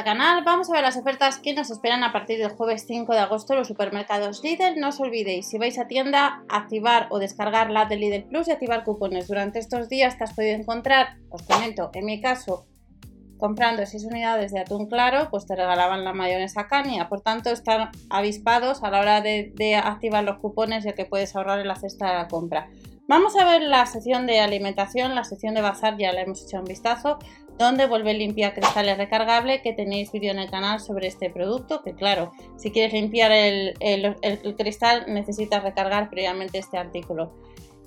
canal, vamos a ver las ofertas que nos esperan a partir del jueves 5 de agosto en los supermercados Lidl. No os olvidéis, si vais a tienda, activar o descargar la de Lidl Plus y activar cupones. Durante estos días te has podido encontrar, os comento, en mi caso, comprando 6 unidades de atún claro, pues te regalaban la mayonesa Cania. Por tanto, están avispados a la hora de, activar los cupones ya que puedes ahorrar en la cesta de la compra. Vamos a ver la sección de alimentación, la sección de bazar ya la hemos hecho un vistazo, donde vuelve limpia cristales recargable, que tenéis vídeo en el canal sobre este producto, que claro, si quieres limpiar el, cristal necesitas recargar previamente este artículo.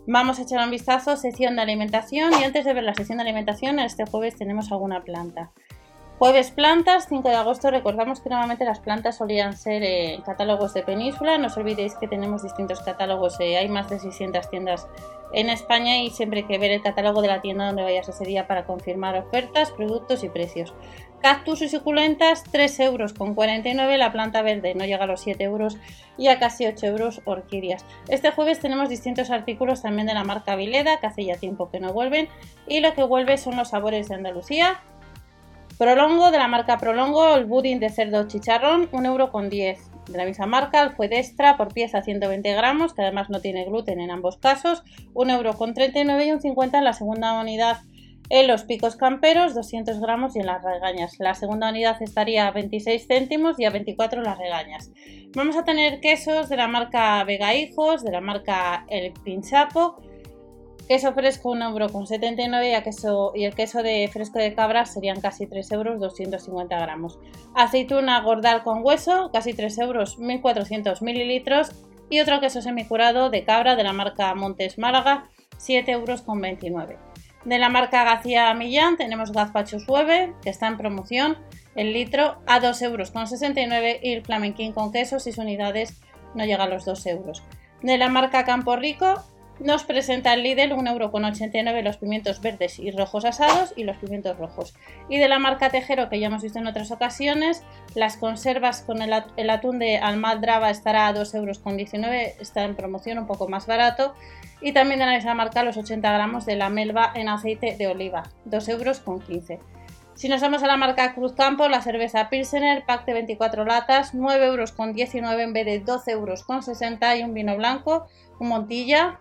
Vamos a echar un vistazo, sección de alimentación, y antes de ver la sección de alimentación, este jueves tenemos alguna planta. Jueves plantas, 5 de agosto. Recordamos que normalmente las plantas solían ser eh, catálogos de península. No os olvidéis que tenemos distintos catálogos. Eh, hay más de 600 tiendas en España y siempre hay que ver el catálogo de la tienda donde vayas ese día para confirmar ofertas, productos y precios. Cactus y suculentas, 3 euros con 49. La planta verde no llega a los 7 euros y a casi 8 euros orquídeas. Este jueves tenemos distintos artículos también de la marca Vileda, que hace ya tiempo que no vuelven. Y lo que vuelve son los sabores de Andalucía Prolongo de la marca Prolongo, el budín de cerdo chicharrón, 1,10€. De la misma marca, el fue extra por pieza 120 gramos, que además no tiene gluten en ambos casos, 1,39€ y un 50 en la segunda unidad en los picos camperos, 200 gramos y en las regañas. La segunda unidad estaría a 26 céntimos y a 24 las regañas. Vamos a tener quesos de la marca Vega Hijos, de la marca El Pinchapo, Queso fresco 1,79€ y, queso, y el queso de fresco de cabra serían casi 3 euros 250 gramos. Aceituna gordal con hueso, casi 3 euros 1400 mililitros. Y otro queso semicurado de cabra de la marca Montes Málaga, 7 euros con 29. De la marca García Millán tenemos gazpacho suave, que está en promoción, el litro a 2 euros con 69 y el flamenquín con queso, 6 unidades, no llega a los 2 euros. De la marca Campo Rico nos presenta el Lidl 1,89€ los pimientos verdes y rojos asados y los pimientos rojos. Y de la marca Tejero, que ya hemos visto en otras ocasiones, las conservas con el, atún de almadraba estará a 2,19€, está en promoción un poco más barato. Y también de la misma marca los 80 gramos de la melva en aceite de oliva, 2,15€. Si nos vamos a la marca Cruz Campo, la cerveza Pilsener, pack de 24 latas, 9,19€ en vez de 12,60€ y un vino blanco, un Montilla,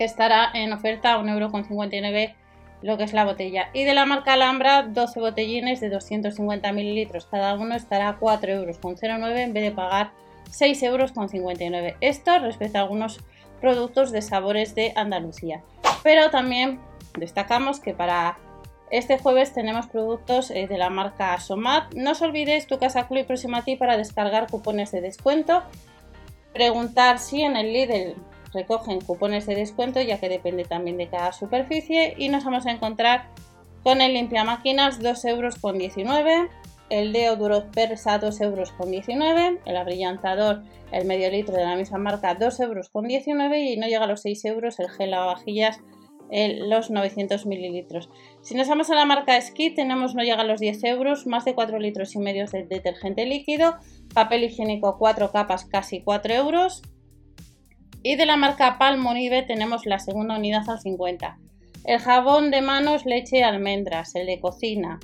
que estará en oferta a 1,59€ lo que es la botella. Y de la marca Alhambra, 12 botellines de 250 mililitros cada uno estará a 4,09€ en vez de pagar 6,59€. Esto respecto a algunos productos de sabores de Andalucía. Pero también destacamos que para este jueves tenemos productos eh, de la marca Somat. No os olvidéis tu casa Club próxima a ti para descargar cupones de descuento. Preguntar si en el Lidl recogen cupones de descuento ya que depende también de cada superficie y nos vamos a encontrar con el limpia máquinas 2 euros con 19 el duro persa 2 euros con 19 el abrillantador el medio litro de la misma marca 2 euros con 19 y no llega a los 6 euros el gel lavavajillas los 900 mililitros. Si nos vamos a la marca Ski, tenemos no llega a los 10 euros, más de 4 litros y medio de detergente líquido, papel higiénico 4 capas, casi 4 euros, y de la marca Palmolive tenemos la segunda unidad al 50. El jabón de manos leche almendras, el de cocina,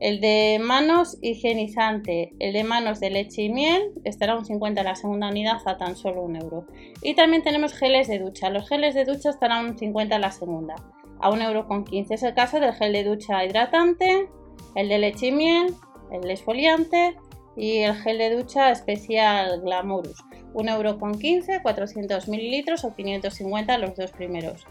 el de manos higienizante, el de manos de leche y miel estará un 50 la segunda unidad a tan solo un euro. Y también tenemos geles de ducha. Los geles de ducha estarán un 50 la segunda a un euro con 15. Es el caso del gel de ducha hidratante, el de leche y miel, el esfoliante y el gel de ducha especial Glamorus. 1,15€, 400 mililitros o 550 los dos primeros.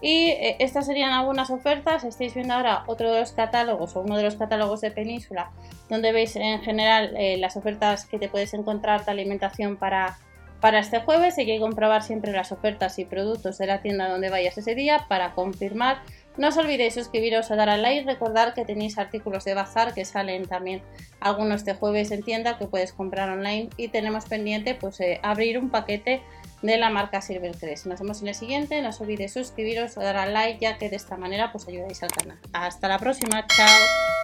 Y eh, estas serían algunas ofertas. Estáis viendo ahora otro de los catálogos o uno de los catálogos de Península, donde veis en general eh, las ofertas que te puedes encontrar de alimentación para, para este jueves. Hay que comprobar siempre las ofertas y productos de la tienda donde vayas ese día para confirmar no os olvidéis suscribiros o dar al like. Recordar que tenéis artículos de bazar que salen también algunos de jueves en tienda que puedes comprar online. Y tenemos pendiente pues eh, abrir un paquete de la marca Silvercrest. Nos vemos en el siguiente. No os olvidéis suscribiros o dar al like ya que de esta manera pues ayudáis al canal. Hasta la próxima. Chao.